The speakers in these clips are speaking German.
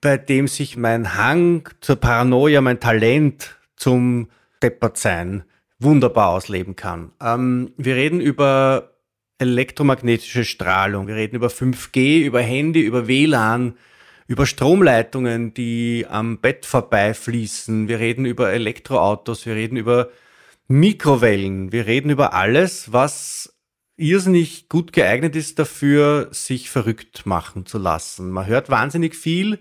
bei dem sich mein Hang zur Paranoia, mein Talent zum Deppertsein wunderbar ausleben kann. Ähm, wir reden über elektromagnetische Strahlung, wir reden über 5G, über Handy, über WLAN, über Stromleitungen, die am Bett vorbeifließen, wir reden über Elektroautos, wir reden über Mikrowellen, wir reden über alles, was irrsinnig gut geeignet ist dafür, sich verrückt machen zu lassen. Man hört wahnsinnig viel,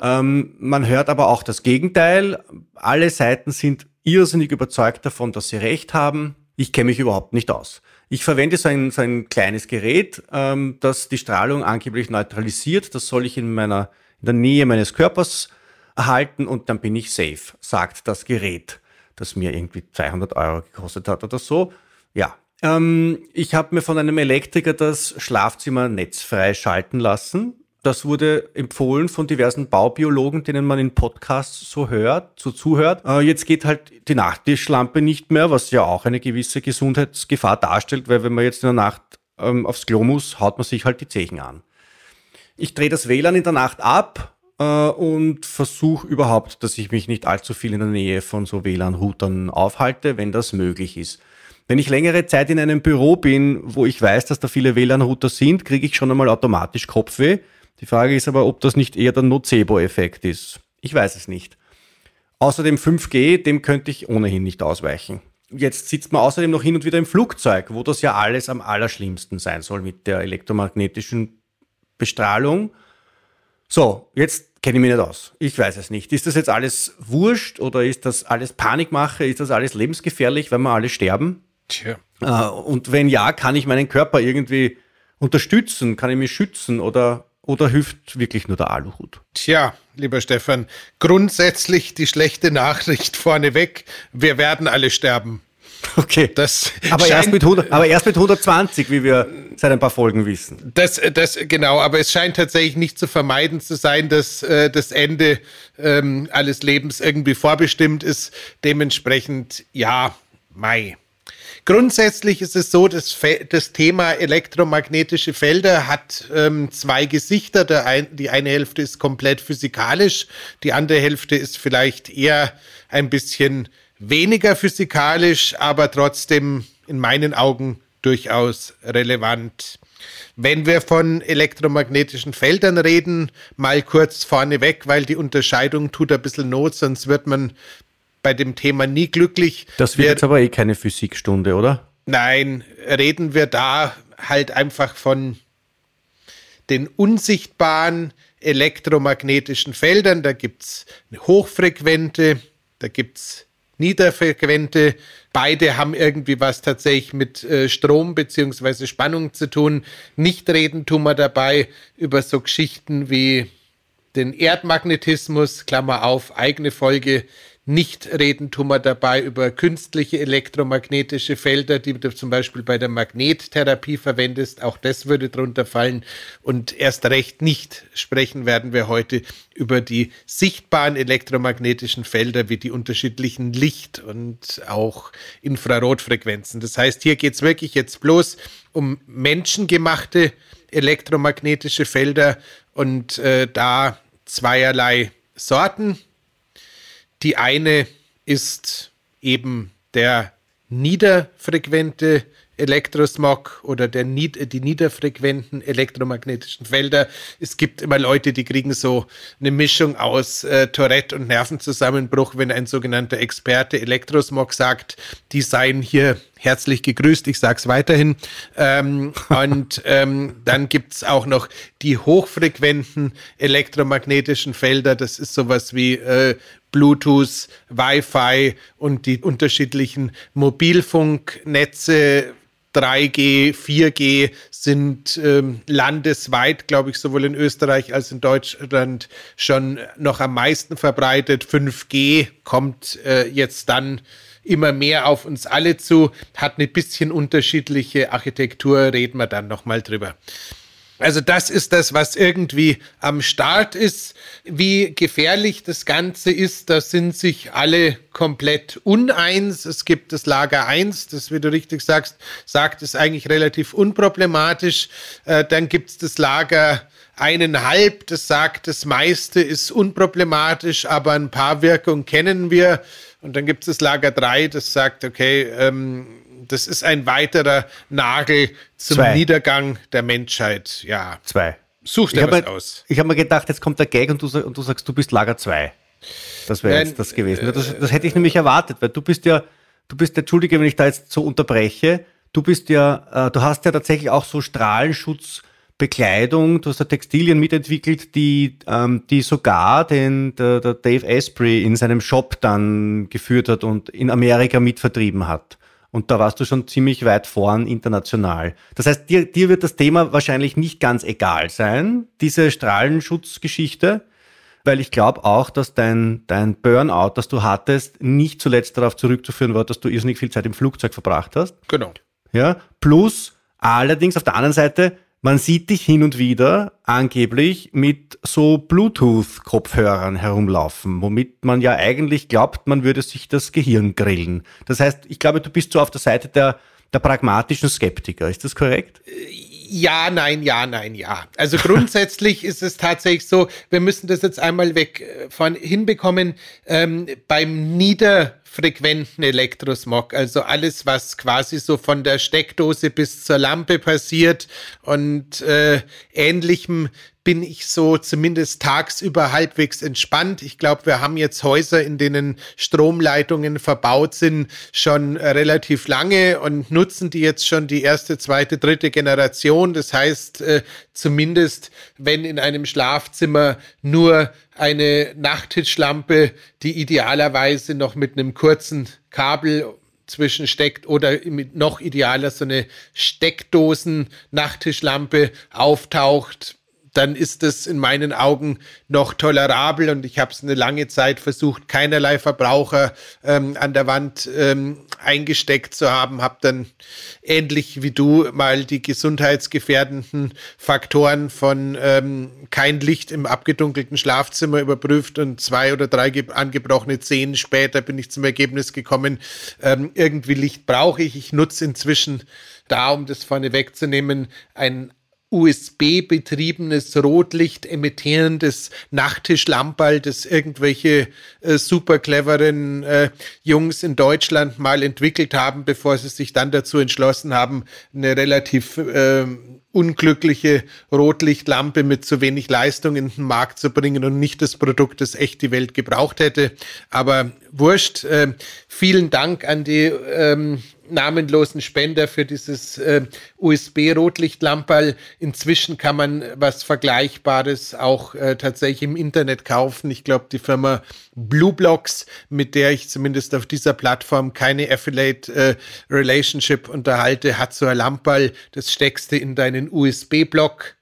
ähm, man hört aber auch das Gegenteil. Alle Seiten sind irrsinnig überzeugt davon, dass sie recht haben. Ich kenne mich überhaupt nicht aus. Ich verwende so ein, so ein kleines Gerät, ähm, das die Strahlung angeblich neutralisiert. Das soll ich in meiner in der Nähe meines Körpers erhalten und dann bin ich safe, sagt das Gerät, das mir irgendwie 200 Euro gekostet hat oder so. Ja, ähm, ich habe mir von einem Elektriker das Schlafzimmer netzfrei schalten lassen das wurde empfohlen von diversen Baubiologen, denen man in Podcasts so hört, so zuhört. Äh, jetzt geht halt die Nachttischlampe nicht mehr, was ja auch eine gewisse Gesundheitsgefahr darstellt, weil wenn man jetzt in der Nacht ähm, aufs Klo muss, haut man sich halt die Zechen an. Ich drehe das WLAN in der Nacht ab äh, und versuche überhaupt, dass ich mich nicht allzu viel in der Nähe von so WLAN-Routern aufhalte, wenn das möglich ist. Wenn ich längere Zeit in einem Büro bin, wo ich weiß, dass da viele WLAN-Router sind, kriege ich schon einmal automatisch Kopfweh die Frage ist aber, ob das nicht eher der Nocebo-Effekt ist. Ich weiß es nicht. Außerdem 5G, dem könnte ich ohnehin nicht ausweichen. Jetzt sitzt man außerdem noch hin und wieder im Flugzeug, wo das ja alles am allerschlimmsten sein soll mit der elektromagnetischen Bestrahlung. So, jetzt kenne ich mich nicht aus. Ich weiß es nicht. Ist das jetzt alles wurscht oder ist das alles Panikmache? Ist das alles lebensgefährlich, wenn wir alle sterben? Tja. Äh, und wenn ja, kann ich meinen Körper irgendwie unterstützen? Kann ich mich schützen oder oder hilft wirklich nur der Aluhut? Tja, lieber Stefan, grundsätzlich die schlechte Nachricht vorneweg. Wir werden alle sterben. Okay. Das aber, erst mit 100, aber erst mit 120, wie wir seit ein paar Folgen wissen. Das, das genau, aber es scheint tatsächlich nicht zu vermeiden zu sein, dass äh, das Ende ähm, alles Lebens irgendwie vorbestimmt ist. Dementsprechend, ja, Mai. Grundsätzlich ist es so, dass das Thema elektromagnetische Felder hat ähm, zwei Gesichter. Ein, die eine Hälfte ist komplett physikalisch, die andere Hälfte ist vielleicht eher ein bisschen weniger physikalisch, aber trotzdem in meinen Augen durchaus relevant. Wenn wir von elektromagnetischen Feldern reden, mal kurz vorneweg, weil die Unterscheidung tut ein bisschen Not, sonst wird man bei dem Thema nie glücklich. Das wird wir, jetzt aber eh keine Physikstunde, oder? Nein, reden wir da halt einfach von den unsichtbaren elektromagnetischen Feldern. Da gibt es eine hochfrequente, da gibt es niederfrequente. Beide haben irgendwie was tatsächlich mit äh, Strom bzw. Spannung zu tun. Nicht reden tun wir dabei über so Geschichten wie den Erdmagnetismus, Klammer auf, eigene Folge, nicht reden tun wir dabei über künstliche elektromagnetische Felder, die du zum Beispiel bei der Magnettherapie verwendest. Auch das würde drunter fallen. Und erst recht nicht sprechen werden wir heute über die sichtbaren elektromagnetischen Felder wie die unterschiedlichen Licht- und auch Infrarotfrequenzen. Das heißt, hier geht es wirklich jetzt bloß um menschengemachte elektromagnetische Felder und äh, da zweierlei Sorten. Die eine ist eben der niederfrequente Elektrosmog oder der, die niederfrequenten elektromagnetischen Felder. Es gibt immer Leute, die kriegen so eine Mischung aus äh, Tourette und Nervenzusammenbruch, wenn ein sogenannter Experte Elektrosmog sagt, die seien hier herzlich gegrüßt. Ich sage es weiterhin. Ähm, und ähm, dann gibt es auch noch die hochfrequenten elektromagnetischen Felder. Das ist sowas wie äh, Bluetooth, Wi-Fi und die unterschiedlichen Mobilfunknetze 3G, 4G sind ähm, landesweit, glaube ich, sowohl in Österreich als in Deutschland schon noch am meisten verbreitet. 5G kommt äh, jetzt dann immer mehr auf uns alle zu, hat eine bisschen unterschiedliche Architektur, reden wir dann nochmal drüber. Also das ist das, was irgendwie am Start ist. Wie gefährlich das Ganze ist, da sind sich alle komplett uneins. Es gibt das Lager 1, das, wie du richtig sagst, sagt es eigentlich relativ unproblematisch. Äh, dann gibt es das Lager eineinhalb, das sagt, das meiste ist unproblematisch, aber ein paar Wirkungen kennen wir. Und dann gibt es das Lager 3, das sagt, okay, ähm, das ist ein weiterer Nagel zum Zwei. Niedergang der Menschheit. Ja. Zwei. Such dir was aus. Ich habe mir gedacht, jetzt kommt der Gag und du, und du sagst, du bist Lager 2. Das wäre jetzt das gewesen. Das, das, hätte ich nämlich erwartet, weil du bist ja, du bist, entschuldige, wenn ich da jetzt so unterbreche, du bist ja, äh, du hast ja tatsächlich auch so Strahlenschutzbekleidung, du hast ja Textilien mitentwickelt, die, ähm, die sogar den, der, der Dave Asprey in seinem Shop dann geführt hat und in Amerika mitvertrieben hat. Und da warst du schon ziemlich weit vorn international. Das heißt, dir, dir wird das Thema wahrscheinlich nicht ganz egal sein, diese Strahlenschutzgeschichte, weil ich glaube auch, dass dein, dein Burnout, das du hattest, nicht zuletzt darauf zurückzuführen war, dass du irrsinnig viel Zeit im Flugzeug verbracht hast. Genau. Ja, plus allerdings auf der anderen Seite man sieht dich hin und wieder angeblich mit so Bluetooth-Kopfhörern herumlaufen, womit man ja eigentlich glaubt, man würde sich das Gehirn grillen. Das heißt, ich glaube, du bist so auf der Seite der, der pragmatischen Skeptiker. Ist das korrekt? Ja, nein, ja, nein, ja. Also grundsätzlich ist es tatsächlich so, wir müssen das jetzt einmal weg äh, von hinbekommen. Ähm, beim Nieder frequenten Elektrosmog, also alles, was quasi so von der Steckdose bis zur Lampe passiert und äh, ähnlichem bin ich so zumindest tagsüber halbwegs entspannt. Ich glaube, wir haben jetzt Häuser, in denen Stromleitungen verbaut sind, schon relativ lange und nutzen die jetzt schon die erste, zweite, dritte Generation. Das heißt, äh, zumindest wenn in einem Schlafzimmer nur eine Nachttischlampe, die idealerweise noch mit einem kurzen Kabel zwischensteckt oder noch idealer so eine Steckdosen-Nachttischlampe auftaucht, dann ist es in meinen Augen noch tolerabel und ich habe es eine lange Zeit versucht, keinerlei Verbraucher ähm, an der Wand ähm, eingesteckt zu haben, habe dann ähnlich wie du mal die gesundheitsgefährdenden Faktoren von ähm, kein Licht im abgedunkelten Schlafzimmer überprüft und zwei oder drei angebrochene Zehen später bin ich zum Ergebnis gekommen, ähm, irgendwie Licht brauche ich. Ich nutze inzwischen da, um das vorne wegzunehmen, ein USB-betriebenes Rotlicht emittierendes Nachttischlamperl, das irgendwelche äh, super cleveren äh, Jungs in Deutschland mal entwickelt haben, bevor sie sich dann dazu entschlossen haben, eine relativ äh, unglückliche Rotlichtlampe mit zu wenig Leistung in den Markt zu bringen und nicht das Produkt, das echt die Welt gebraucht hätte. Aber wurscht. Äh, vielen Dank an die ähm, namenlosen Spender für dieses äh, USB-Rotlichtlamperl. Inzwischen kann man was Vergleichbares auch äh, tatsächlich im Internet kaufen. Ich glaube, die Firma Blueblocks, mit der ich zumindest auf dieser Plattform keine Affiliate äh, unterhalte, hat so ein Lamperl, das steckst du in deinen USB-Block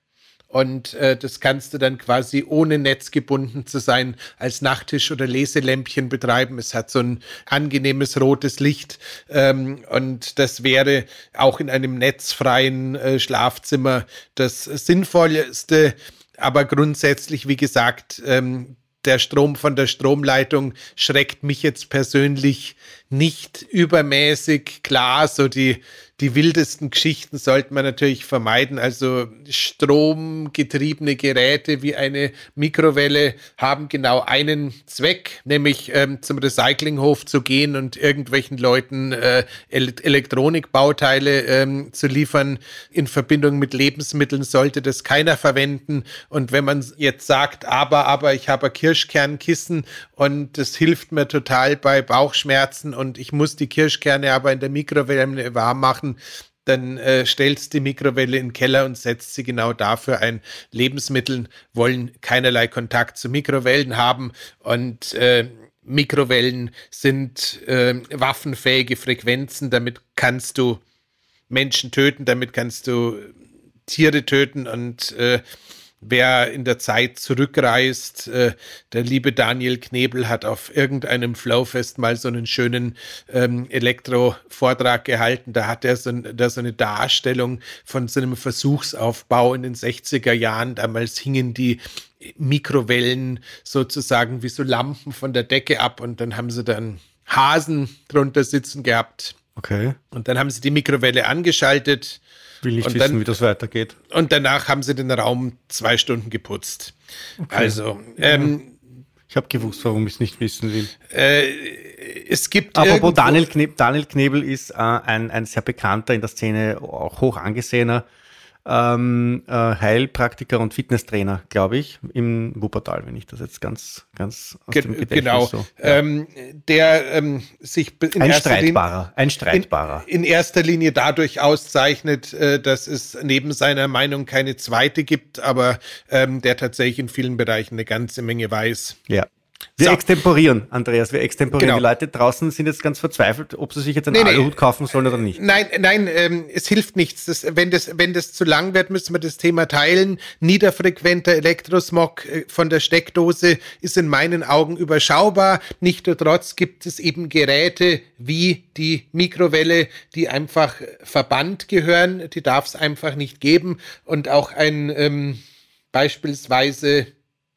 und äh, das kannst du dann quasi ohne Netz gebunden zu sein als Nachttisch oder Leselämpchen betreiben. Es hat so ein angenehmes rotes Licht ähm, und das wäre auch in einem netzfreien äh, Schlafzimmer das Sinnvollste. Aber grundsätzlich, wie gesagt, ähm, der Strom von der Stromleitung schreckt mich jetzt persönlich nicht übermäßig. Klar, so die die wildesten Geschichten sollte man natürlich vermeiden. Also stromgetriebene Geräte wie eine Mikrowelle haben genau einen Zweck, nämlich ähm, zum Recyclinghof zu gehen und irgendwelchen Leuten äh, Elektronikbauteile ähm, zu liefern. In Verbindung mit Lebensmitteln sollte das keiner verwenden. Und wenn man jetzt sagt, aber, aber ich habe Kirschkernkissen und das hilft mir total bei Bauchschmerzen und ich muss die Kirschkerne aber in der Mikrowelle warm machen, dann äh, stellst die Mikrowelle in den Keller und setzt sie genau dafür ein. Lebensmittel wollen keinerlei Kontakt zu Mikrowellen haben und äh, Mikrowellen sind äh, waffenfähige Frequenzen, damit kannst du Menschen töten, damit kannst du Tiere töten und äh, wer in der Zeit zurückreist. Äh, der liebe Daniel Knebel hat auf irgendeinem Flowfest mal so einen schönen ähm, Elektro-Vortrag gehalten. Da hat er so, da so eine Darstellung von so einem Versuchsaufbau in den 60er Jahren. Damals hingen die Mikrowellen sozusagen wie so Lampen von der Decke ab und dann haben sie dann Hasen drunter sitzen gehabt. Okay. Und dann haben sie die Mikrowelle angeschaltet will nicht und wissen, dann, wie das weitergeht. Und danach haben sie den Raum zwei Stunden geputzt. Okay. Also, ähm, ich habe gewusst, warum ich es nicht wissen will. Äh, es gibt. Aber Daniel, Knebel, Daniel Knebel ist äh, ein, ein sehr bekannter in der Szene, auch hoch angesehener ähm, äh, Heilpraktiker und Fitnesstrainer, glaube ich, im Wuppertal, wenn ich das jetzt ganz, ganz aus Ge dem Gedächtnis genau. so. Ähm, der ähm, sich in ein streitbarer, ein streitbarer. In, in, erster Linie dadurch auszeichnet, äh, dass es neben seiner Meinung keine zweite gibt, aber ähm, der tatsächlich in vielen Bereichen eine ganze Menge weiß. Ja. Wir so. extemporieren, Andreas, wir extemporieren. Genau. Die Leute draußen sind jetzt ganz verzweifelt, ob sie sich jetzt einen nee, Aluhut kaufen sollen oder nicht. Nein, nein, ähm, es hilft nichts. Das, wenn, das, wenn das zu lang wird, müssen wir das Thema teilen. Niederfrequenter Elektrosmog äh, von der Steckdose ist in meinen Augen überschaubar. Nichtsdestotrotz gibt es eben Geräte wie die Mikrowelle, die einfach verbannt gehören. Die darf es einfach nicht geben. Und auch ein ähm, beispielsweise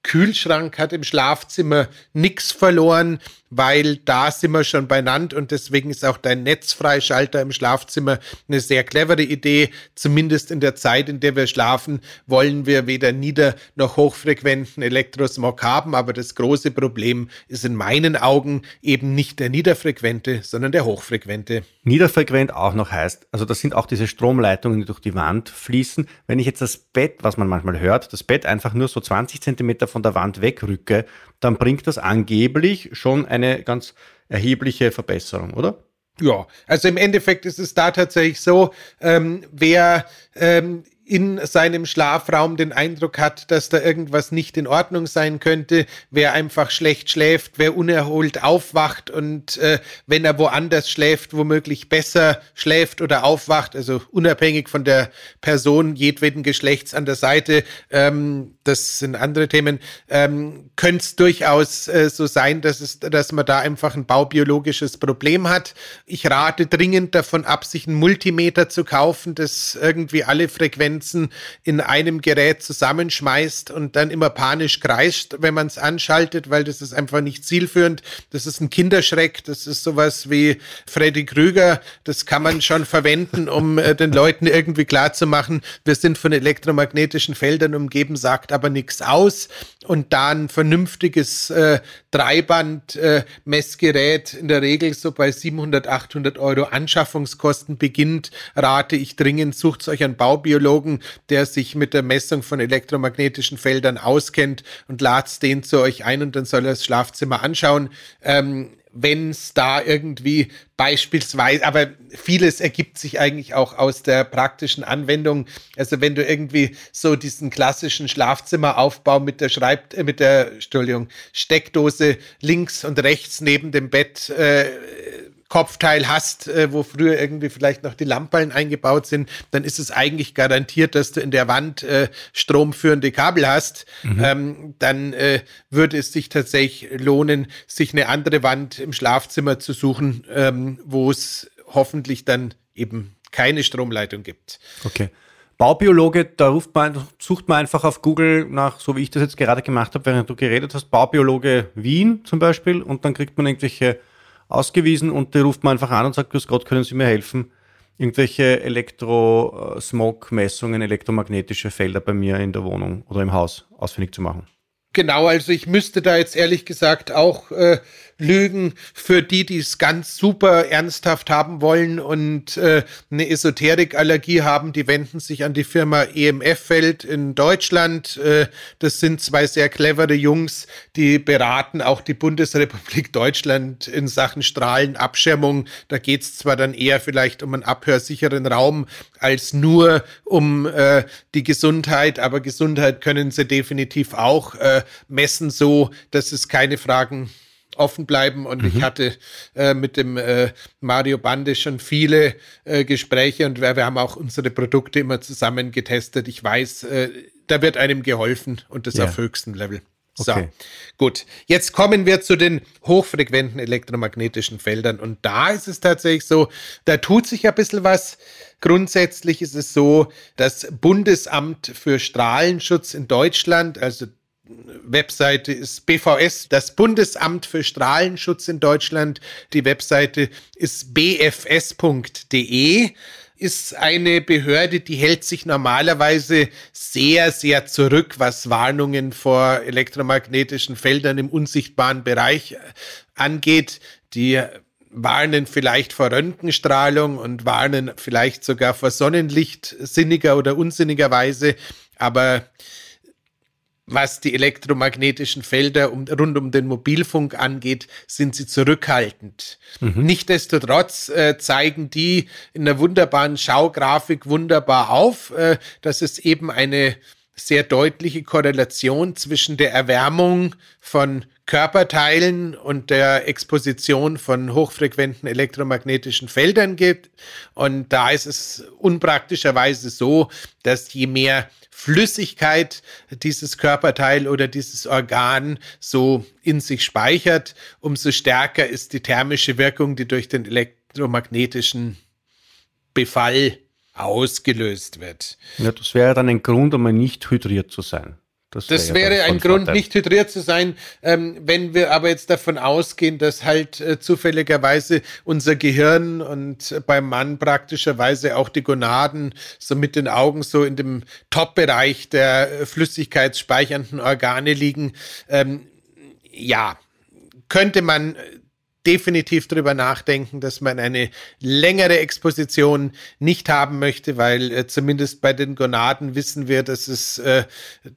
Kühlschrank hat im Schlafzimmer nichts verloren weil da sind wir schon benannt und deswegen ist auch dein Netzfreischalter im Schlafzimmer eine sehr clevere Idee. Zumindest in der Zeit, in der wir schlafen, wollen wir weder nieder- noch hochfrequenten Elektrosmog haben, aber das große Problem ist in meinen Augen eben nicht der niederfrequente, sondern der hochfrequente. Niederfrequent auch noch heißt, also das sind auch diese Stromleitungen, die durch die Wand fließen. Wenn ich jetzt das Bett, was man manchmal hört, das Bett einfach nur so 20 Zentimeter von der Wand wegrücke, dann bringt das angeblich schon eine ganz erhebliche Verbesserung, oder? Ja, also im Endeffekt ist es da tatsächlich so, ähm, wer ähm, in seinem Schlafraum den Eindruck hat, dass da irgendwas nicht in Ordnung sein könnte, wer einfach schlecht schläft, wer unerholt aufwacht und äh, wenn er woanders schläft, womöglich besser schläft oder aufwacht, also unabhängig von der Person jedweden Geschlechts an der Seite, ähm, das sind andere Themen, ähm, könnte es durchaus äh, so sein, dass, es, dass man da einfach ein baubiologisches Problem hat. Ich rate dringend davon ab, sich einen Multimeter zu kaufen, das irgendwie alle Frequenzen Frequenzen in einem Gerät zusammenschmeißt und dann immer panisch kreischt, wenn man es anschaltet, weil das ist einfach nicht zielführend. Das ist ein Kinderschreck, das ist sowas wie Freddy Krüger. Das kann man schon verwenden, um äh, den Leuten irgendwie klarzumachen, wir sind von elektromagnetischen Feldern umgeben, sagt aber nichts aus. Und da ein vernünftiges äh, Dreiband-Messgerät äh, in der Regel so bei 700, 800 Euro Anschaffungskosten beginnt, rate ich dringend, sucht euch einen Baubiologen, Psychologen, der sich mit der Messung von elektromagnetischen Feldern auskennt und ladet den zu euch ein und dann soll er das Schlafzimmer anschauen. Ähm, wenn es da irgendwie beispielsweise, aber vieles ergibt sich eigentlich auch aus der praktischen Anwendung. Also wenn du irgendwie so diesen klassischen Schlafzimmeraufbau mit der Schreib, äh, mit der Entschuldigung, Steckdose links und rechts neben dem Bett äh, Kopfteil hast, äh, wo früher irgendwie vielleicht noch die Lampen eingebaut sind, dann ist es eigentlich garantiert, dass du in der Wand äh, stromführende Kabel hast. Mhm. Ähm, dann äh, würde es sich tatsächlich lohnen, sich eine andere Wand im Schlafzimmer zu suchen, ähm, wo es hoffentlich dann eben keine Stromleitung gibt. Okay. Baubiologe, da ruft man, sucht man einfach auf Google nach, so wie ich das jetzt gerade gemacht habe, während du geredet hast, Baubiologe Wien zum Beispiel, und dann kriegt man irgendwelche ausgewiesen und der ruft man einfach an und sagt, Grüß Gott, können Sie mir helfen? irgendwelche Elektro-Smog-Messungen, elektromagnetische Felder bei mir in der Wohnung oder im Haus ausfindig zu machen. Genau, also ich müsste da jetzt ehrlich gesagt auch äh, lügen für die, die es ganz super ernsthaft haben wollen und äh, eine Esoterikallergie haben, die wenden sich an die Firma EMF-Feld in Deutschland. Äh, das sind zwei sehr clevere Jungs, die beraten auch die Bundesrepublik Deutschland in Sachen Strahlenabschirmung. Da geht es zwar dann eher vielleicht um einen abhörsicheren Raum als nur um äh, die Gesundheit, aber Gesundheit können sie definitiv auch äh, messen, so dass es keine Fragen offen bleiben. Und mhm. ich hatte äh, mit dem äh, Mario Bande schon viele äh, Gespräche und wir, wir, haben auch unsere Produkte immer zusammen getestet. Ich weiß, äh, da wird einem geholfen und das ja. auf höchstem Level. So, okay. gut. Jetzt kommen wir zu den hochfrequenten elektromagnetischen Feldern. Und da ist es tatsächlich so, da tut sich ein bisschen was. Grundsätzlich ist es so, das Bundesamt für Strahlenschutz in Deutschland, also Webseite ist BVS, das Bundesamt für Strahlenschutz in Deutschland. Die Webseite ist bfs.de ist eine Behörde, die hält sich normalerweise sehr, sehr zurück, was Warnungen vor elektromagnetischen Feldern im unsichtbaren Bereich äh, angeht. Die warnen vielleicht vor Röntgenstrahlung und warnen vielleicht sogar vor Sonnenlicht sinniger oder unsinnigerweise. Aber was die elektromagnetischen Felder um, rund um den Mobilfunk angeht, sind sie zurückhaltend. Mhm. Nichtsdestotrotz äh, zeigen die in der wunderbaren Schaugrafik wunderbar auf, äh, dass es eben eine sehr deutliche Korrelation zwischen der Erwärmung von Körperteilen und der Exposition von hochfrequenten elektromagnetischen Feldern gibt. Und da ist es unpraktischerweise so, dass je mehr Flüssigkeit dieses Körperteil oder dieses Organ so in sich speichert, umso stärker ist die thermische Wirkung, die durch den elektromagnetischen Befall ausgelöst wird. Ja, das wäre dann ein Grund, um nicht hydriert zu sein. Das, das wäre ein Grund, nicht hydriert zu sein. Ähm, wenn wir aber jetzt davon ausgehen, dass halt äh, zufälligerweise unser Gehirn und äh, beim Mann praktischerweise auch die Gonaden so mit den Augen so in dem Top-Bereich der äh, flüssigkeitsspeichernden Organe liegen, ähm, ja, könnte man definitiv darüber nachdenken, dass man eine längere Exposition nicht haben möchte, weil äh, zumindest bei den Gonaden wissen wir, dass es äh,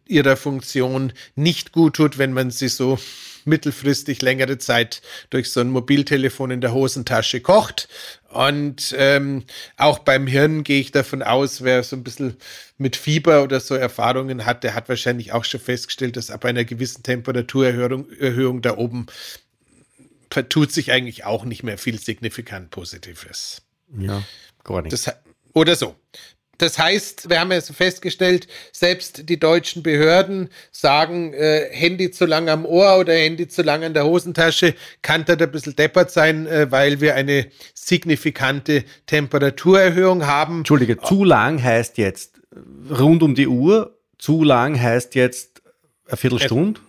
ihrer Funktion nicht gut tut, wenn man sie so mittelfristig längere Zeit durch so ein Mobiltelefon in der Hosentasche kocht. Und ähm, auch beim Hirn gehe ich davon aus, wer so ein bisschen mit Fieber oder so Erfahrungen hat, der hat wahrscheinlich auch schon festgestellt, dass ab einer gewissen Temperaturerhöhung Erhöhung da oben vertut sich eigentlich auch nicht mehr viel signifikant Positives. Ja, gar nicht. Das, oder so. Das heißt, wir haben ja festgestellt, selbst die deutschen Behörden sagen, äh, Handy zu lang am Ohr oder Handy zu lang in der Hosentasche kann da ein bisschen deppert sein, äh, weil wir eine signifikante Temperaturerhöhung haben. Entschuldige, zu lang heißt jetzt rund um die Uhr, zu lang heißt jetzt eine Viertelstunde?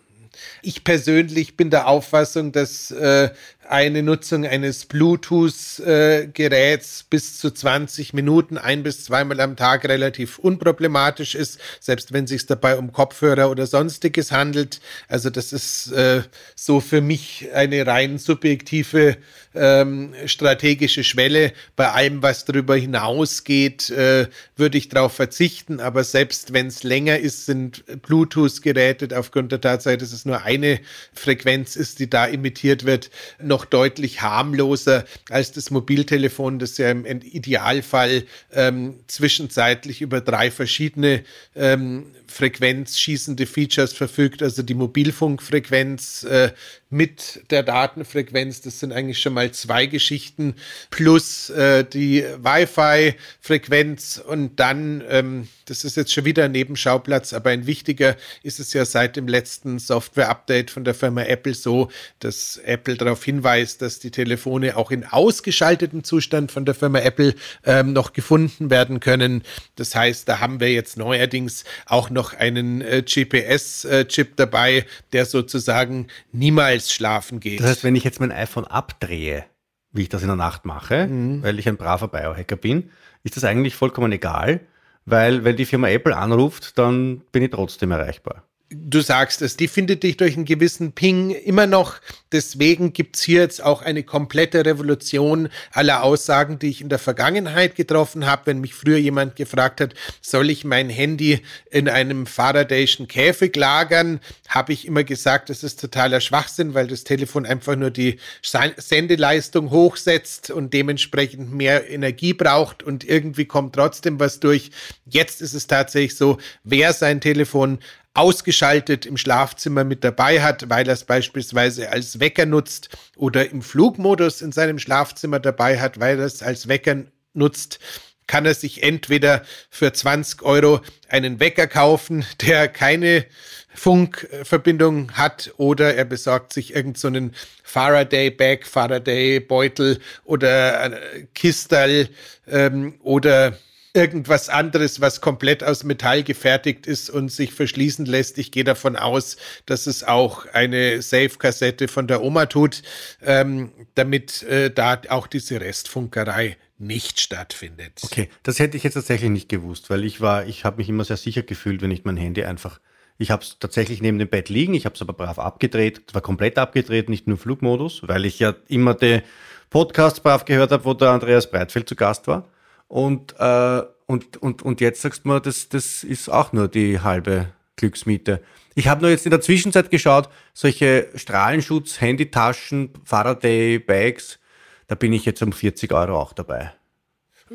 Ich persönlich bin der Auffassung, dass äh, eine Nutzung eines Bluetooth-Geräts bis zu 20 Minuten ein bis zweimal am Tag relativ unproblematisch ist, selbst wenn es sich dabei um Kopfhörer oder sonstiges handelt. Also das ist äh, so für mich eine rein subjektive ähm, strategische Schwelle. Bei allem, was darüber hinausgeht, äh, würde ich darauf verzichten. Aber selbst wenn es länger ist, sind Bluetooth-Geräte aufgrund der Tatsache, dass es nur eine Frequenz ist, die da imitiert wird, noch noch deutlich harmloser als das Mobiltelefon, das ja im Idealfall ähm, zwischenzeitlich über drei verschiedene ähm, frequenzschießende Features verfügt, also die Mobilfunkfrequenz äh, mit der Datenfrequenz, das sind eigentlich schon mal zwei Geschichten, plus äh, die Wi-Fi-Frequenz und dann, ähm, das ist jetzt schon wieder ein Nebenschauplatz, aber ein wichtiger ist es ja seit dem letzten Software-Update von der Firma Apple so, dass Apple darauf hinweist, dass die Telefone auch in ausgeschaltetem Zustand von der Firma Apple ähm, noch gefunden werden können. Das heißt, da haben wir jetzt neuerdings auch noch noch einen äh, GPS-Chip dabei, der sozusagen niemals schlafen geht. Das heißt, wenn ich jetzt mein iPhone abdrehe, wie ich das in der Nacht mache, mhm. weil ich ein braver Biohacker bin, ist das eigentlich vollkommen egal, weil wenn die Firma Apple anruft, dann bin ich trotzdem erreichbar du sagst es, die findet dich durch einen gewissen Ping immer noch. Deswegen gibt's hier jetzt auch eine komplette Revolution aller Aussagen, die ich in der Vergangenheit getroffen habe. Wenn mich früher jemand gefragt hat, soll ich mein Handy in einem Faradayschen Käfig lagern, habe ich immer gesagt, das ist totaler Schwachsinn, weil das Telefon einfach nur die Sendeleistung hochsetzt und dementsprechend mehr Energie braucht und irgendwie kommt trotzdem was durch. Jetzt ist es tatsächlich so, wer sein Telefon ausgeschaltet im Schlafzimmer mit dabei hat, weil er es beispielsweise als Wecker nutzt oder im Flugmodus in seinem Schlafzimmer dabei hat, weil er es als Wecker nutzt, kann er sich entweder für 20 Euro einen Wecker kaufen, der keine Funkverbindung hat, oder er besorgt sich irgendeinen so Faraday-Bag, Faraday-Beutel oder Kistal ähm, oder irgendwas anderes, was komplett aus Metall gefertigt ist und sich verschließen lässt. Ich gehe davon aus, dass es auch eine Safe-Kassette von der Oma tut, ähm, damit äh, da auch diese Restfunkerei nicht stattfindet. Okay, das hätte ich jetzt tatsächlich nicht gewusst, weil ich war, ich habe mich immer sehr sicher gefühlt, wenn ich mein Handy einfach, ich habe es tatsächlich neben dem Bett liegen, ich habe es aber brav abgedreht, war komplett abgedreht, nicht nur Flugmodus, weil ich ja immer die Podcasts brav gehört habe, wo der Andreas Breitfeld zu Gast war. Und, äh, und, und, und jetzt sagst du mir, das, das ist auch nur die halbe Glücksmiete. Ich habe nur jetzt in der Zwischenzeit geschaut, solche Strahlenschutz, Handytaschen, Faraday-Bags, da bin ich jetzt um 40 Euro auch dabei.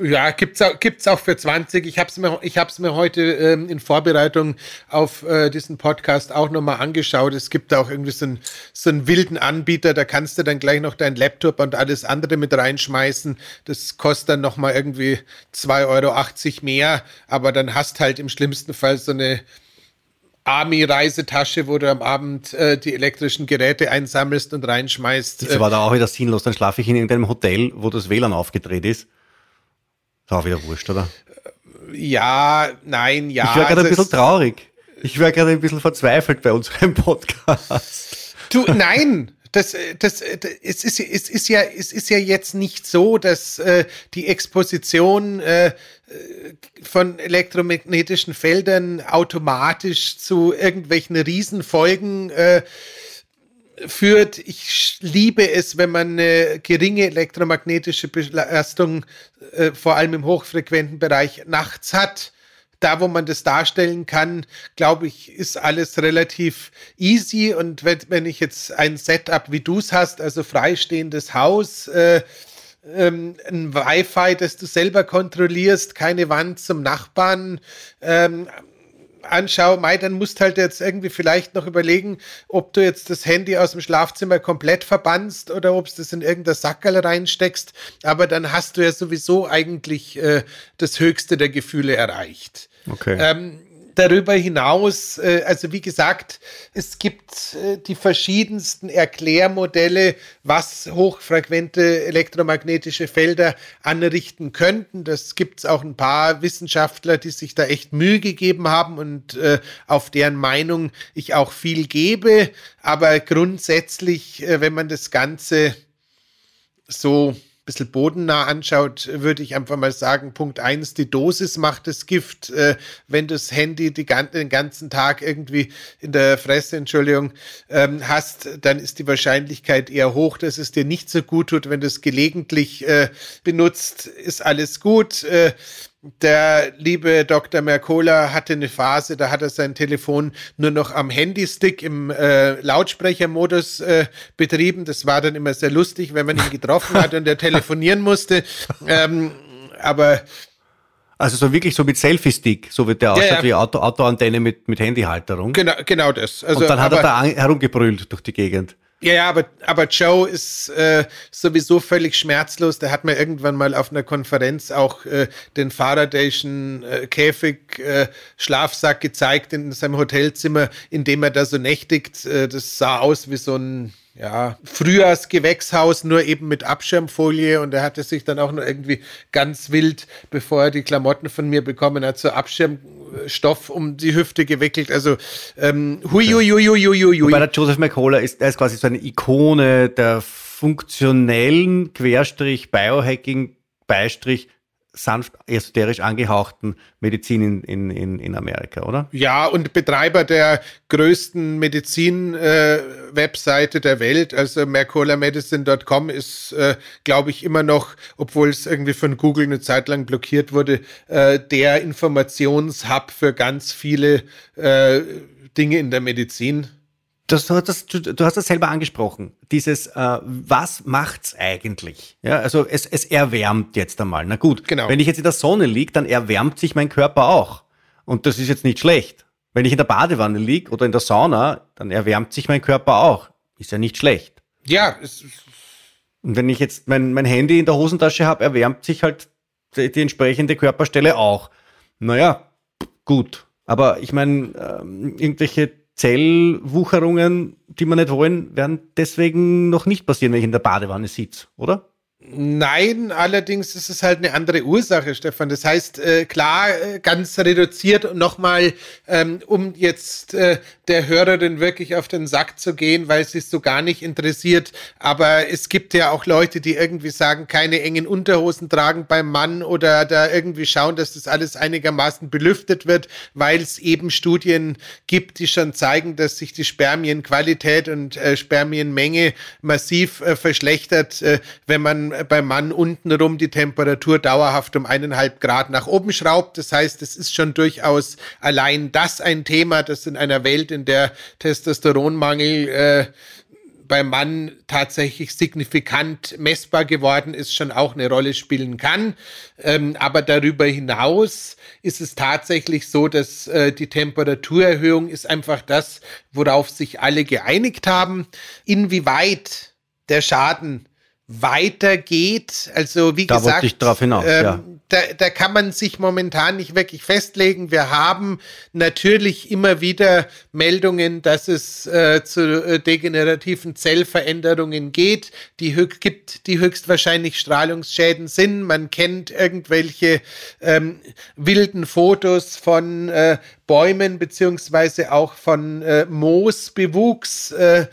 Ja, gibt's auch, gibt's auch für 20. Ich habe es mir, ich hab's mir heute ähm, in Vorbereitung auf äh, diesen Podcast auch nochmal angeschaut. Es gibt auch irgendwie so, ein, so einen wilden Anbieter, da kannst du dann gleich noch deinen Laptop und alles andere mit reinschmeißen. Das kostet dann nochmal irgendwie 2,80 Euro mehr, aber dann hast halt im schlimmsten Fall so eine Army-Reisetasche, wo du am Abend äh, die elektrischen Geräte einsammelst und reinschmeißt. Das war da auch wieder sinnlos. Dann schlafe ich in irgendeinem Hotel, wo das WLAN aufgedreht ist. Ist auch wieder wurscht, oder? Ja, nein, ja. Ich wäre gerade ein bisschen traurig. Ich wäre gerade ein bisschen verzweifelt bei unserem Podcast. Du, nein, das, das, das, es, ist, es, ist ja, es ist ja jetzt nicht so, dass äh, die Exposition äh, von elektromagnetischen Feldern automatisch zu irgendwelchen Riesenfolgen äh, führt. Ich liebe es, wenn man eine geringe elektromagnetische Belastung, äh, vor allem im hochfrequenten Bereich, nachts hat. Da, wo man das darstellen kann, glaube ich, ist alles relativ easy. Und wenn, wenn ich jetzt ein Setup wie du es hast, also freistehendes Haus, äh, ähm, ein Wi-Fi, das du selber kontrollierst, keine Wand zum Nachbarn, ähm, anschaue, Mai, dann musst halt jetzt irgendwie vielleicht noch überlegen, ob du jetzt das Handy aus dem Schlafzimmer komplett verbannst oder ob du das in irgendein Sackerl reinsteckst. Aber dann hast du ja sowieso eigentlich äh, das höchste der Gefühle erreicht. Okay. Ähm, darüber hinaus, äh, also wie gesagt, es gibt äh, die verschiedensten Erklärmodelle, was hochfrequente elektromagnetische Felder anrichten könnten. Das gibt es auch ein paar Wissenschaftler, die sich da echt Mühe gegeben haben und äh, auf deren Meinung ich auch viel gebe. Aber grundsätzlich, wenn man das Ganze so bisschen bodennah anschaut, würde ich einfach mal sagen, Punkt eins: die Dosis macht das Gift. Äh, wenn du das Handy die, den ganzen Tag irgendwie in der Fresse, Entschuldigung, ähm, hast, dann ist die Wahrscheinlichkeit eher hoch, dass es dir nicht so gut tut. Wenn du es gelegentlich äh, benutzt, ist alles gut. Äh, der liebe Dr. Mercola hatte eine Phase, da hat er sein Telefon nur noch am Handystick im äh, Lautsprechermodus äh, betrieben. Das war dann immer sehr lustig, wenn man ihn getroffen hat und er telefonieren musste. Ähm, aber also so wirklich so mit Selfie-Stick, so wie der ausschaut ja, ja. wie Auto, Autoantenne mit, mit Handyhalterung. Genau, genau das. Also, und dann hat er da herumgebrüllt durch die Gegend. Ja, ja, aber, aber Joe ist äh, sowieso völlig schmerzlos. Der hat mir irgendwann mal auf einer Konferenz auch äh, den Faradayschen äh, Käfig äh, Schlafsack gezeigt in seinem Hotelzimmer, in dem er da so nächtigt. Äh, das sah aus wie so ein ja, Frühjahrsgewächshaus, nur eben mit Abschirmfolie und er hatte sich dann auch noch irgendwie ganz wild, bevor er die Klamotten von mir bekommen hat, so Abschirmstoff um die Hüfte gewickelt. Also ähm, hui, hui, hui, hui, hui, hui. Der Joseph McCullough ist, ist quasi so eine Ikone der funktionellen Querstrich Biohacking Beistrich sanft esoterisch angehauchten Medizin in, in, in, Amerika, oder? Ja, und Betreiber der größten Medizin-Webseite äh, der Welt, also mercolamedicine.com, ist, äh, glaube ich, immer noch, obwohl es irgendwie von Google eine Zeit lang blockiert wurde, äh, der Informationshub für ganz viele äh, Dinge in der Medizin. Das, du, hast du, du hast das selber angesprochen. Dieses, äh, was macht's eigentlich? Ja, also es, es erwärmt jetzt einmal. Na gut, genau. wenn ich jetzt in der Sonne liege, dann erwärmt sich mein Körper auch. Und das ist jetzt nicht schlecht. Wenn ich in der Badewanne liege oder in der Sauna, dann erwärmt sich mein Körper auch. Ist ja nicht schlecht. Ja. Es Und wenn ich jetzt mein, mein Handy in der Hosentasche habe, erwärmt sich halt die, die entsprechende Körperstelle auch. Naja, gut. Aber ich meine, ähm, irgendwelche Zellwucherungen, die wir nicht wollen, werden deswegen noch nicht passieren, wenn ich in der Badewanne sitze, oder? Nein, allerdings ist es halt eine andere Ursache, Stefan. Das heißt, äh, klar, äh, ganz reduziert und nochmal, ähm, um jetzt äh, der Hörerin wirklich auf den Sack zu gehen, weil sie es so gar nicht interessiert. Aber es gibt ja auch Leute, die irgendwie sagen, keine engen Unterhosen tragen beim Mann oder da irgendwie schauen, dass das alles einigermaßen belüftet wird, weil es eben Studien gibt, die schon zeigen, dass sich die Spermienqualität und äh, Spermienmenge massiv äh, verschlechtert, äh, wenn man beim Mann untenrum die Temperatur dauerhaft um eineinhalb Grad nach oben schraubt. Das heißt, es ist schon durchaus allein das ein Thema, das in einer Welt, in der Testosteronmangel äh, beim Mann tatsächlich signifikant messbar geworden ist, schon auch eine Rolle spielen kann. Ähm, aber darüber hinaus ist es tatsächlich so, dass äh, die Temperaturerhöhung ist einfach das, worauf sich alle geeinigt haben. Inwieweit der Schaden weitergeht. Also wie da gesagt, ich drauf hinaus, ähm, ja. da, da kann man sich momentan nicht wirklich festlegen. Wir haben natürlich immer wieder Meldungen, dass es äh, zu äh, degenerativen Zellveränderungen geht, die gibt, die höchstwahrscheinlich Strahlungsschäden sind. Man kennt irgendwelche ähm, wilden Fotos von äh, Bäumen beziehungsweise auch von äh, Moosbewuchs äh,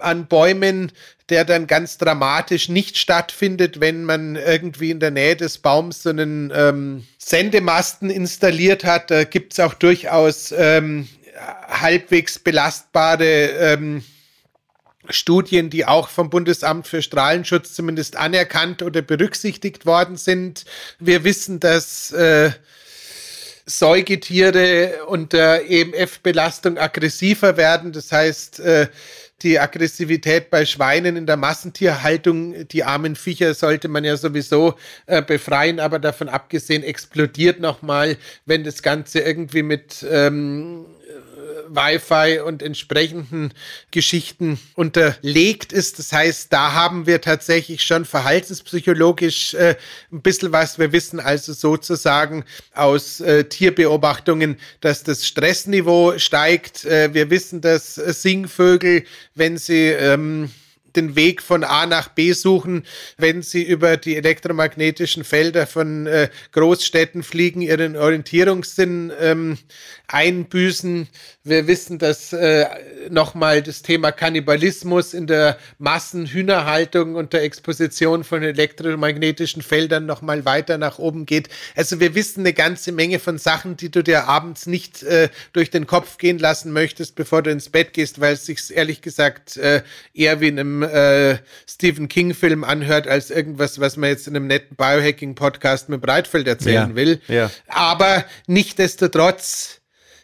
an Bäumen, der dann ganz dramatisch nicht stattfindet, wenn man irgendwie in der Nähe des Baums so einen ähm, Sendemasten installiert hat. Da gibt es auch durchaus ähm, halbwegs belastbare ähm, Studien, die auch vom Bundesamt für Strahlenschutz zumindest anerkannt oder berücksichtigt worden sind. Wir wissen, dass äh, Säugetiere unter EMF-Belastung aggressiver werden. Das heißt, äh, die Aggressivität bei Schweinen in der Massentierhaltung, die armen Viecher sollte man ja sowieso äh, befreien, aber davon abgesehen explodiert nochmal, wenn das Ganze irgendwie mit ähm, Wi-Fi und entsprechenden Geschichten unterlegt ist. Das heißt, da haben wir tatsächlich schon verhaltenspsychologisch äh, ein bisschen was. Wir wissen also sozusagen aus äh, Tierbeobachtungen, dass das Stressniveau steigt. Äh, wir wissen, dass Singvögel, wenn sie ähm, den Weg von A nach B suchen, wenn sie über die elektromagnetischen Felder von äh, Großstädten fliegen, ihren Orientierungssinn ähm, einbüßen. Wir wissen, dass äh, nochmal das Thema Kannibalismus in der Massenhühnerhaltung und der Exposition von elektromagnetischen Feldern nochmal weiter nach oben geht. Also wir wissen eine ganze Menge von Sachen, die du dir abends nicht äh, durch den Kopf gehen lassen möchtest, bevor du ins Bett gehst, weil es sich ehrlich gesagt äh, eher wie in einem äh, Stephen King-Film anhört, als irgendwas, was man jetzt in einem netten Biohacking-Podcast mit Breitfeld erzählen ja. will. Ja. Aber nichtdestotrotz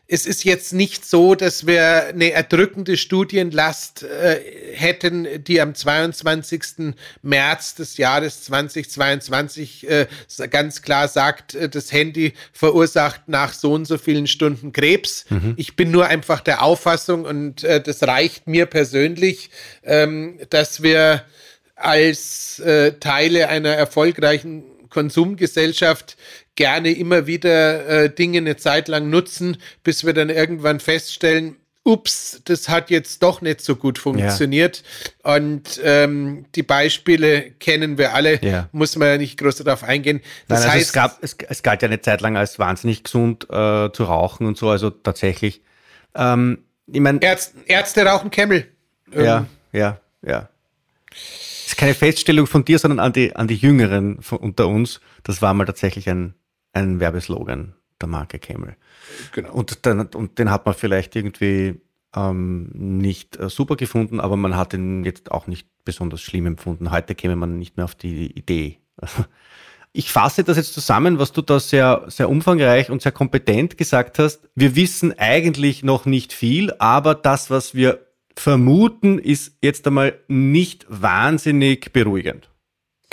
es ist jetzt nicht so, dass wir eine erdrückende Studienlast äh, hätten, die am 22. März des Jahres 2022 äh, ganz klar sagt, äh, das Handy verursacht nach so und so vielen Stunden Krebs. Mhm. Ich bin nur einfach der Auffassung und äh, das reicht mir persönlich, ähm, dass wir als äh, Teile einer erfolgreichen Konsumgesellschaft gerne immer wieder äh, Dinge eine Zeit lang nutzen, bis wir dann irgendwann feststellen, ups, das hat jetzt doch nicht so gut funktioniert. Ja. Und ähm, die Beispiele kennen wir alle, ja. muss man ja nicht groß darauf eingehen. Das Nein, also heißt, es, gab, es, es, galt ja eine Zeit lang als wahnsinnig gesund äh, zu rauchen und so, also tatsächlich. Ähm, ich mein, Ärzte, Ärzte rauchen Camel. Ja, ähm. ja, ja. ist keine Feststellung von dir, sondern an die, an die Jüngeren von, unter uns. Das war mal tatsächlich ein, ein Werbeslogan der Marke Camel. Genau. Und, dann, und den hat man vielleicht irgendwie ähm, nicht äh, super gefunden, aber man hat ihn jetzt auch nicht besonders schlimm empfunden. Heute käme man nicht mehr auf die Idee. Ich fasse das jetzt zusammen, was du da sehr, sehr umfangreich und sehr kompetent gesagt hast. Wir wissen eigentlich noch nicht viel, aber das, was wir vermuten, ist jetzt einmal nicht wahnsinnig beruhigend.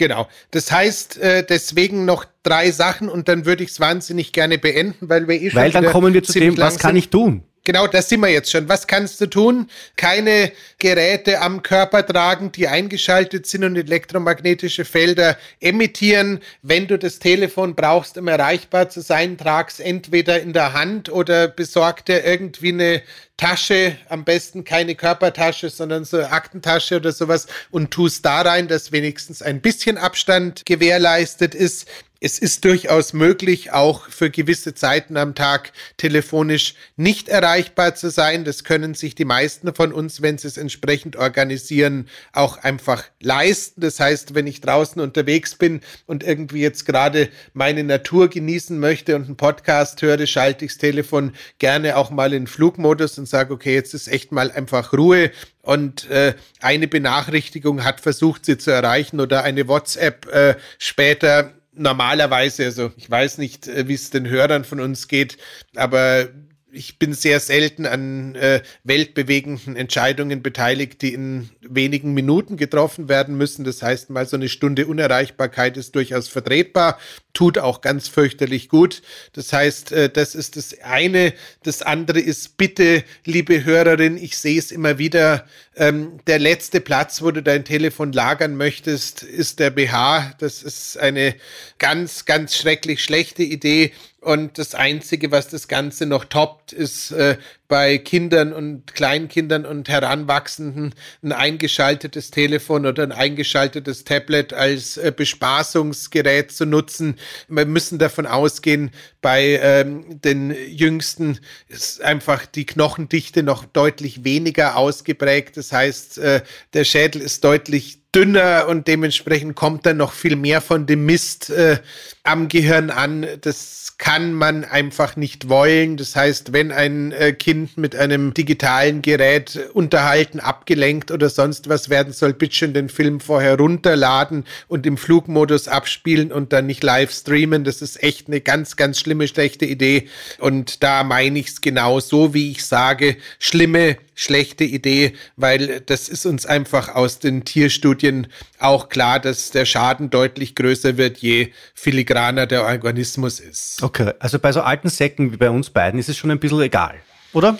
Genau. Das heißt, äh, deswegen noch drei Sachen und dann würde ich es wahnsinnig gerne beenden, weil wir eh schon. Weil dann kommen wir zu dem, was kann ich tun? Genau, das sind wir jetzt schon. Was kannst du tun? Keine Geräte am Körper tragen, die eingeschaltet sind und elektromagnetische Felder emittieren. Wenn du das Telefon brauchst, um erreichbar zu sein, trag's entweder in der Hand oder besorg dir irgendwie eine Tasche, am besten keine Körpertasche, sondern so eine Aktentasche oder sowas und tust da rein, dass wenigstens ein bisschen Abstand gewährleistet ist. Es ist durchaus möglich, auch für gewisse Zeiten am Tag telefonisch nicht erreichbar zu sein. Das können sich die meisten von uns, wenn sie es entsprechend organisieren, auch einfach leisten. Das heißt, wenn ich draußen unterwegs bin und irgendwie jetzt gerade meine Natur genießen möchte und einen Podcast höre, schalte ich das Telefon gerne auch mal in Flugmodus und sage, okay, jetzt ist echt mal einfach Ruhe und äh, eine Benachrichtigung hat versucht, sie zu erreichen oder eine WhatsApp äh, später normalerweise, also ich weiß nicht, äh, wie es den Hörern von uns geht, aber ich bin sehr selten an äh, weltbewegenden Entscheidungen beteiligt, die in wenigen Minuten getroffen werden müssen. Das heißt, mal so eine Stunde Unerreichbarkeit ist durchaus vertretbar, tut auch ganz fürchterlich gut. Das heißt, äh, das ist das eine. Das andere ist bitte, liebe Hörerin, ich sehe es immer wieder, ähm, der letzte Platz, wo du dein Telefon lagern möchtest, ist der BH. Das ist eine ganz, ganz schrecklich schlechte Idee. Und das Einzige, was das Ganze noch toppt, ist äh, bei Kindern und Kleinkindern und Heranwachsenden ein eingeschaltetes Telefon oder ein eingeschaltetes Tablet als äh, Bespaßungsgerät zu nutzen. Wir müssen davon ausgehen, bei ähm, den Jüngsten ist einfach die Knochendichte noch deutlich weniger ausgeprägt. Das heißt, äh, der Schädel ist deutlich dünner und dementsprechend kommt dann noch viel mehr von dem Mist äh, am Gehirn an. Das kann man einfach nicht wollen. Das heißt, wenn ein äh, Kind mit einem digitalen Gerät unterhalten, abgelenkt oder sonst was werden soll, bitte schon den Film vorher runterladen und im Flugmodus abspielen und dann nicht live streamen. Das ist echt eine ganz, ganz schlimme, schlechte Idee. Und da meine ich es genau so, wie ich sage, schlimme, schlechte Idee, weil das ist uns einfach aus den Tierstudien auch klar, dass der Schaden deutlich größer wird, je filigraner der Organismus ist. Okay, also bei so alten Säcken wie bei uns beiden ist es schon ein bisschen egal. Oder?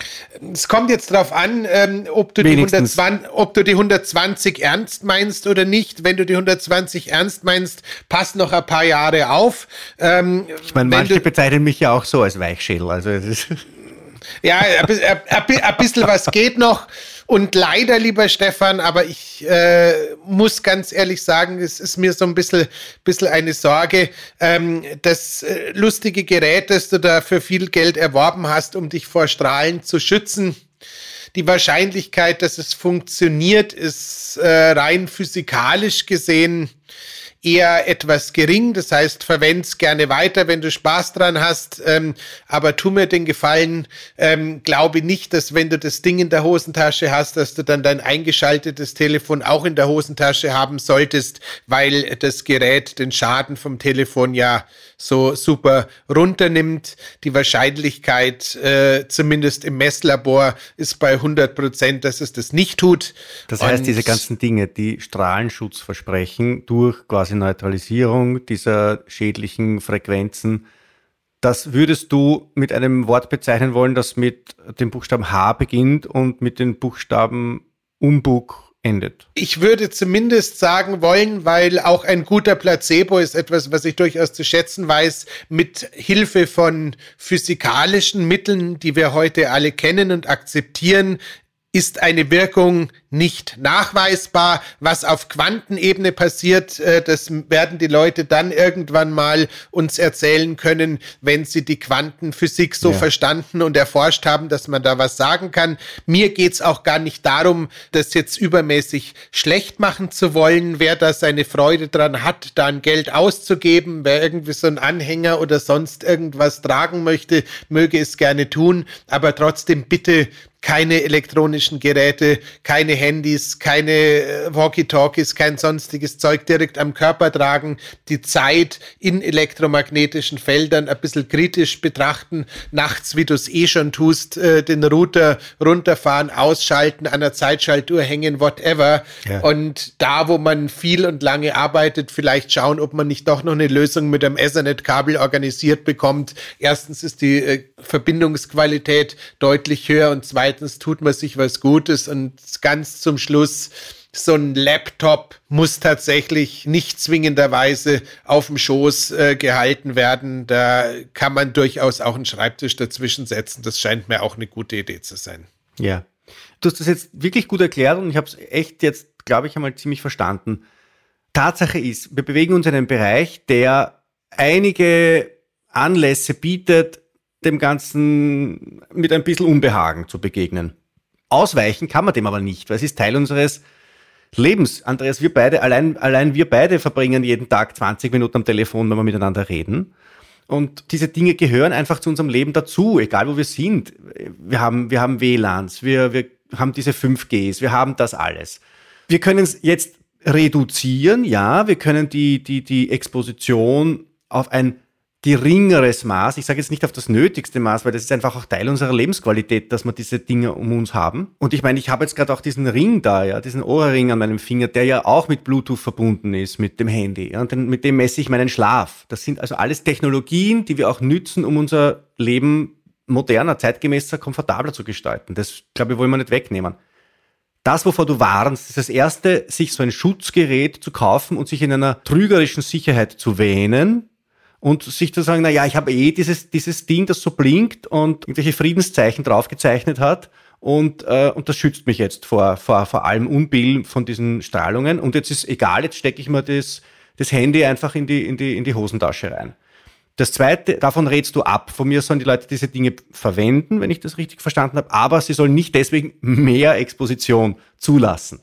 Es kommt jetzt darauf an, ähm, ob, du die 120, ob du die 120 ernst meinst oder nicht. Wenn du die 120 ernst meinst, pass noch ein paar Jahre auf. Ähm, ich meine, manche bezeichnen mich ja auch so als Weichschädel. Also ja, ein, ein, ein bisschen was geht noch. Und leider, lieber Stefan, aber ich äh, muss ganz ehrlich sagen, es ist mir so ein bisschen, bisschen eine Sorge. Ähm, das äh, lustige Gerät, das du da für viel Geld erworben hast, um dich vor Strahlen zu schützen, die Wahrscheinlichkeit, dass es funktioniert, ist äh, rein physikalisch gesehen eher etwas gering. Das heißt, verwend's gerne weiter, wenn du Spaß dran hast. Ähm, aber tu mir den Gefallen, ähm, glaube nicht, dass wenn du das Ding in der Hosentasche hast, dass du dann dein eingeschaltetes Telefon auch in der Hosentasche haben solltest, weil das Gerät den Schaden vom Telefon ja so super runternimmt. Die Wahrscheinlichkeit, äh, zumindest im Messlabor, ist bei 100 Prozent, dass es das nicht tut. Das heißt, Und diese ganzen Dinge, die Strahlenschutz versprechen durch quasi Neutralisierung dieser schädlichen Frequenzen, das würdest du mit einem Wort bezeichnen wollen, das mit dem Buchstaben H beginnt und mit den Buchstaben Umbug endet. Ich würde zumindest sagen wollen, weil auch ein guter Placebo ist etwas, was ich durchaus zu schätzen weiß, mit Hilfe von physikalischen Mitteln, die wir heute alle kennen und akzeptieren, ist eine Wirkung nicht nachweisbar. Was auf Quantenebene passiert, äh, das werden die Leute dann irgendwann mal uns erzählen können, wenn sie die Quantenphysik so ja. verstanden und erforscht haben, dass man da was sagen kann. Mir geht's auch gar nicht darum, das jetzt übermäßig schlecht machen zu wollen. Wer da seine Freude dran hat, da ein Geld auszugeben, wer irgendwie so ein Anhänger oder sonst irgendwas tragen möchte, möge es gerne tun. Aber trotzdem bitte keine elektronischen Geräte, keine Handys, keine äh, Walkie-Talkies, kein sonstiges Zeug direkt am Körper tragen, die Zeit in elektromagnetischen Feldern ein bisschen kritisch betrachten, nachts, wie du es eh schon tust, äh, den Router runterfahren, ausschalten, an der Zeitschaltuhr hängen, whatever. Ja. Und da, wo man viel und lange arbeitet, vielleicht schauen, ob man nicht doch noch eine Lösung mit einem Ethernet-Kabel organisiert bekommt. Erstens ist die äh, Verbindungsqualität deutlich höher und zweitens tut man sich was Gutes und ganz zum Schluss so ein Laptop muss tatsächlich nicht zwingenderweise auf dem Schoß äh, gehalten werden. Da kann man durchaus auch einen Schreibtisch dazwischen setzen. Das scheint mir auch eine gute Idee zu sein. Ja. Du hast das jetzt wirklich gut erklärt und ich habe es echt jetzt, glaube ich, einmal ziemlich verstanden. Tatsache ist, wir bewegen uns in einem Bereich, der einige Anlässe bietet, dem Ganzen mit ein bisschen Unbehagen zu begegnen. Ausweichen kann man dem aber nicht, weil es ist Teil unseres Lebens. Andreas, wir beide, allein, allein wir beide verbringen jeden Tag 20 Minuten am Telefon, wenn wir miteinander reden. Und diese Dinge gehören einfach zu unserem Leben dazu, egal wo wir sind. Wir haben, wir haben WLANs, wir, wir haben diese 5Gs, wir haben das alles. Wir können es jetzt reduzieren, ja, wir können die, die, die Exposition auf ein geringeres Maß, ich sage jetzt nicht auf das nötigste Maß, weil das ist einfach auch Teil unserer Lebensqualität, dass wir diese Dinge um uns haben. Und ich meine, ich habe jetzt gerade auch diesen Ring da, ja, diesen Ohrring an meinem Finger, der ja auch mit Bluetooth verbunden ist, mit dem Handy. Ja, und den, mit dem messe ich meinen Schlaf. Das sind also alles Technologien, die wir auch nützen, um unser Leben moderner, zeitgemäßer, komfortabler zu gestalten. Das, glaube ich, wollen wir nicht wegnehmen. Das, wovor du warnst, ist das erste, sich so ein Schutzgerät zu kaufen und sich in einer trügerischen Sicherheit zu wähnen, und sich zu sagen, na ja, ich habe eh dieses, dieses Ding, das so blinkt und irgendwelche Friedenszeichen draufgezeichnet hat und, äh, und das schützt mich jetzt vor, vor, vor allem Unbill von diesen Strahlungen und jetzt ist egal, jetzt stecke ich mir das, das Handy einfach in die, in, die, in die Hosentasche rein. Das zweite, davon rätst du ab. Von mir sollen die Leute diese Dinge verwenden, wenn ich das richtig verstanden habe, aber sie sollen nicht deswegen mehr Exposition zulassen.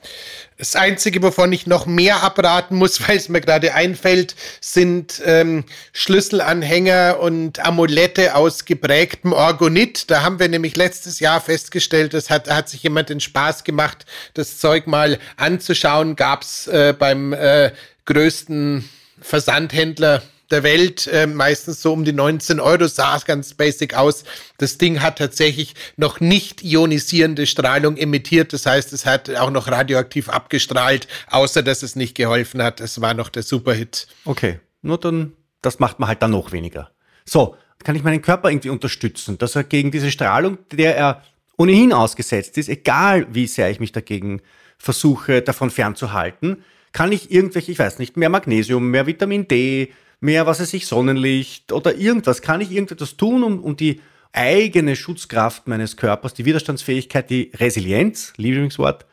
Das Einzige, wovon ich noch mehr abraten muss, weil es mir gerade einfällt, sind ähm, Schlüsselanhänger und Amulette aus geprägtem Orgonit. Da haben wir nämlich letztes Jahr festgestellt, das hat, hat sich jemand den Spaß gemacht, das Zeug mal anzuschauen. Gab's äh, beim äh, größten Versandhändler der Welt, äh, meistens so um die 19 Euro, sah ganz basic aus. Das Ding hat tatsächlich noch nicht ionisierende Strahlung emittiert, das heißt, es hat auch noch radioaktiv abgestrahlt, außer dass es nicht geholfen hat. Es war noch der Superhit. Okay, nur dann, das macht man halt dann noch weniger. So, kann ich meinen Körper irgendwie unterstützen, dass er gegen diese Strahlung, der er ohnehin ausgesetzt ist, egal wie sehr ich mich dagegen versuche, davon fernzuhalten, kann ich irgendwelche, ich weiß nicht, mehr Magnesium, mehr Vitamin D, mehr, was weiß ich, Sonnenlicht oder irgendwas. Kann ich irgendetwas tun, um, um die eigene Schutzkraft meines Körpers, die Widerstandsfähigkeit, die Resilienz, Lieblingswort,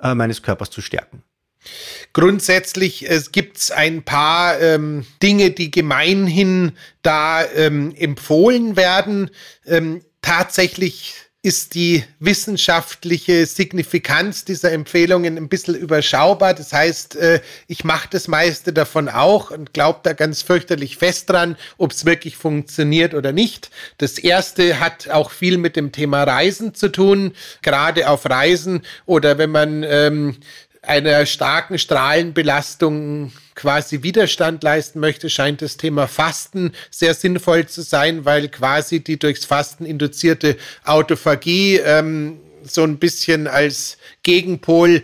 äh, meines Körpers zu stärken? Grundsätzlich es gibt ein paar ähm, Dinge, die gemeinhin da ähm, empfohlen werden. Ähm, tatsächlich ist die wissenschaftliche Signifikanz dieser Empfehlungen ein bisschen überschaubar. Das heißt, äh, ich mache das meiste davon auch und glaube da ganz fürchterlich fest dran, ob es wirklich funktioniert oder nicht. Das erste hat auch viel mit dem Thema Reisen zu tun, gerade auf Reisen oder wenn man ähm, einer starken Strahlenbelastung quasi Widerstand leisten möchte, scheint das Thema Fasten sehr sinnvoll zu sein, weil quasi die durchs Fasten induzierte Autophagie ähm, so ein bisschen als Gegenpol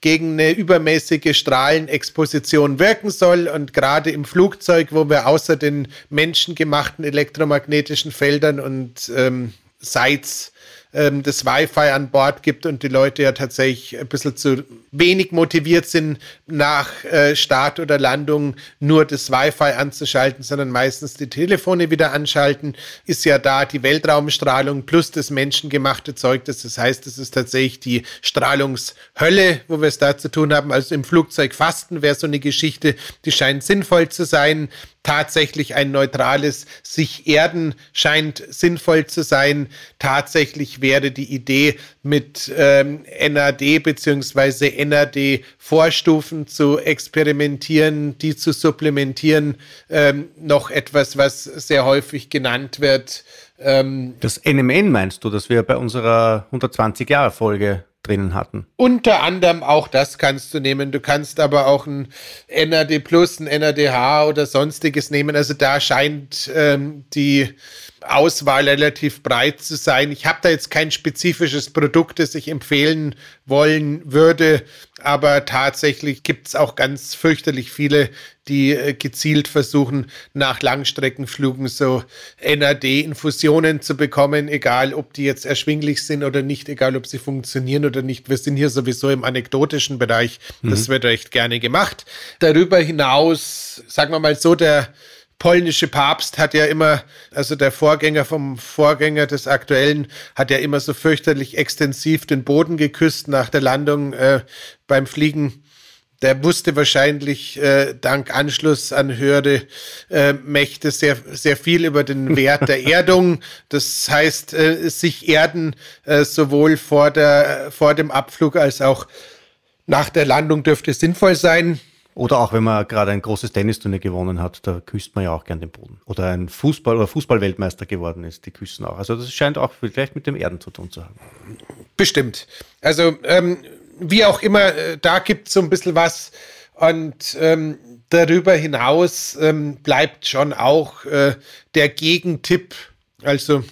gegen eine übermäßige Strahlenexposition wirken soll. Und gerade im Flugzeug, wo wir außer den menschengemachten elektromagnetischen Feldern und ähm, Sites ähm, das Wi-Fi an Bord gibt und die Leute ja tatsächlich ein bisschen zu wenig motiviert sind, nach äh, Start oder Landung nur das Wi-Fi anzuschalten, sondern meistens die Telefone wieder anschalten, ist ja da die Weltraumstrahlung plus das menschengemachte Zeug. Das heißt, es ist tatsächlich die Strahlungshölle, wo wir es da zu tun haben. Also im Flugzeug fasten wäre so eine Geschichte, die scheint sinnvoll zu sein tatsächlich ein neutrales sich erden scheint sinnvoll zu sein. Tatsächlich wäre die Idee mit ähm, NAD bzw. NAD-Vorstufen zu experimentieren, die zu supplementieren, ähm, noch etwas, was sehr häufig genannt wird. Ähm, das NMN meinst du, das wir bei unserer 120-Jahre-Folge drinnen hatten. Unter anderem auch das kannst du nehmen. Du kannst aber auch ein NAD Plus, ein NADH oder sonstiges nehmen. Also da scheint ähm, die Auswahl relativ breit zu sein. Ich habe da jetzt kein spezifisches Produkt, das ich empfehlen wollen würde, aber tatsächlich gibt es auch ganz fürchterlich viele, die äh, gezielt versuchen, nach Langstreckenflügen so NAD-Infusionen zu bekommen, egal ob die jetzt erschwinglich sind oder nicht, egal ob sie funktionieren oder nicht. Wir sind hier sowieso im anekdotischen Bereich. Das mhm. wird recht gerne gemacht. Darüber hinaus, sagen wir mal so, der polnische Papst hat ja immer, also der Vorgänger vom Vorgänger des aktuellen, hat ja immer so fürchterlich extensiv den Boden geküsst nach der Landung äh, beim Fliegen. Der wusste wahrscheinlich äh, dank Anschluss an höhere äh, Mächte sehr, sehr viel über den Wert der Erdung. Das heißt, äh, sich erden äh, sowohl vor, der, vor dem Abflug als auch nach der Landung dürfte sinnvoll sein. Oder auch wenn man gerade ein großes Tennisturnier gewonnen hat, da küsst man ja auch gern den Boden. Oder ein Fußball- oder Fußballweltmeister geworden ist, die küssen auch. Also das scheint auch vielleicht mit dem Erden zu tun zu haben. Bestimmt. Also ähm, wie auch immer, äh, da gibt es so ein bisschen was. Und ähm, darüber hinaus ähm, bleibt schon auch äh, der Gegentipp, also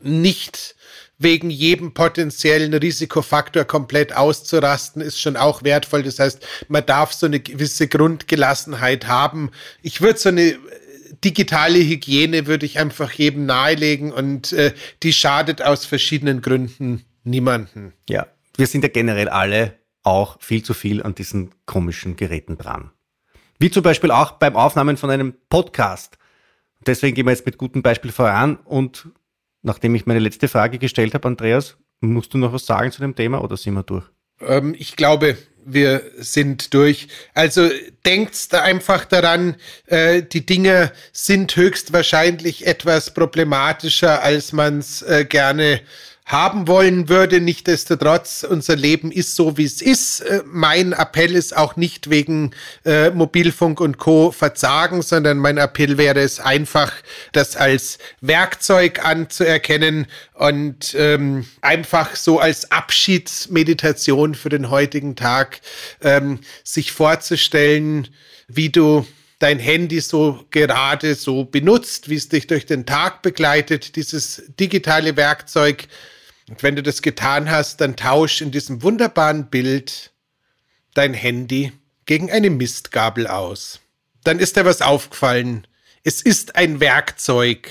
nicht wegen jedem potenziellen Risikofaktor komplett auszurasten, ist schon auch wertvoll. Das heißt, man darf so eine gewisse Grundgelassenheit haben. Ich würde so eine digitale Hygiene würde ich einfach jedem nahelegen und äh, die schadet aus verschiedenen Gründen niemanden. Ja, wir sind ja generell alle auch viel zu viel an diesen komischen Geräten dran. Wie zum Beispiel auch beim Aufnahmen von einem Podcast. Deswegen gehen wir jetzt mit gutem Beispiel voran und nachdem ich meine letzte Frage gestellt habe, Andreas, musst du noch was sagen zu dem Thema oder sind wir durch? Ähm, ich glaube, wir sind durch. Also denkt einfach daran, äh, die Dinge sind höchstwahrscheinlich etwas problematischer, als man es äh, gerne haben wollen würde. Nichtsdestotrotz, unser Leben ist so, wie es ist. Äh, mein Appell ist auch nicht wegen äh, Mobilfunk und Co. verzagen, sondern mein Appell wäre es einfach, das als Werkzeug anzuerkennen und ähm, einfach so als Abschiedsmeditation für den heutigen Tag ähm, sich vorzustellen, wie du dein Handy so gerade so benutzt, wie es dich durch den Tag begleitet, dieses digitale Werkzeug, und wenn du das getan hast, dann tausch in diesem wunderbaren Bild dein Handy gegen eine Mistgabel aus. Dann ist dir was aufgefallen. Es ist ein Werkzeug.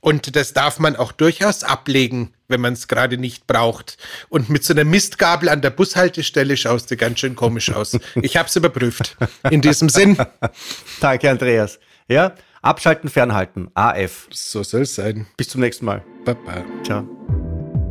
Und das darf man auch durchaus ablegen, wenn man es gerade nicht braucht. Und mit so einer Mistgabel an der Bushaltestelle schaust du ganz schön komisch aus. Ich habe es überprüft. In diesem Sinn. Danke, Andreas. Ja, abschalten, fernhalten. AF. So soll es sein. Bis zum nächsten Mal. Baba. Ciao.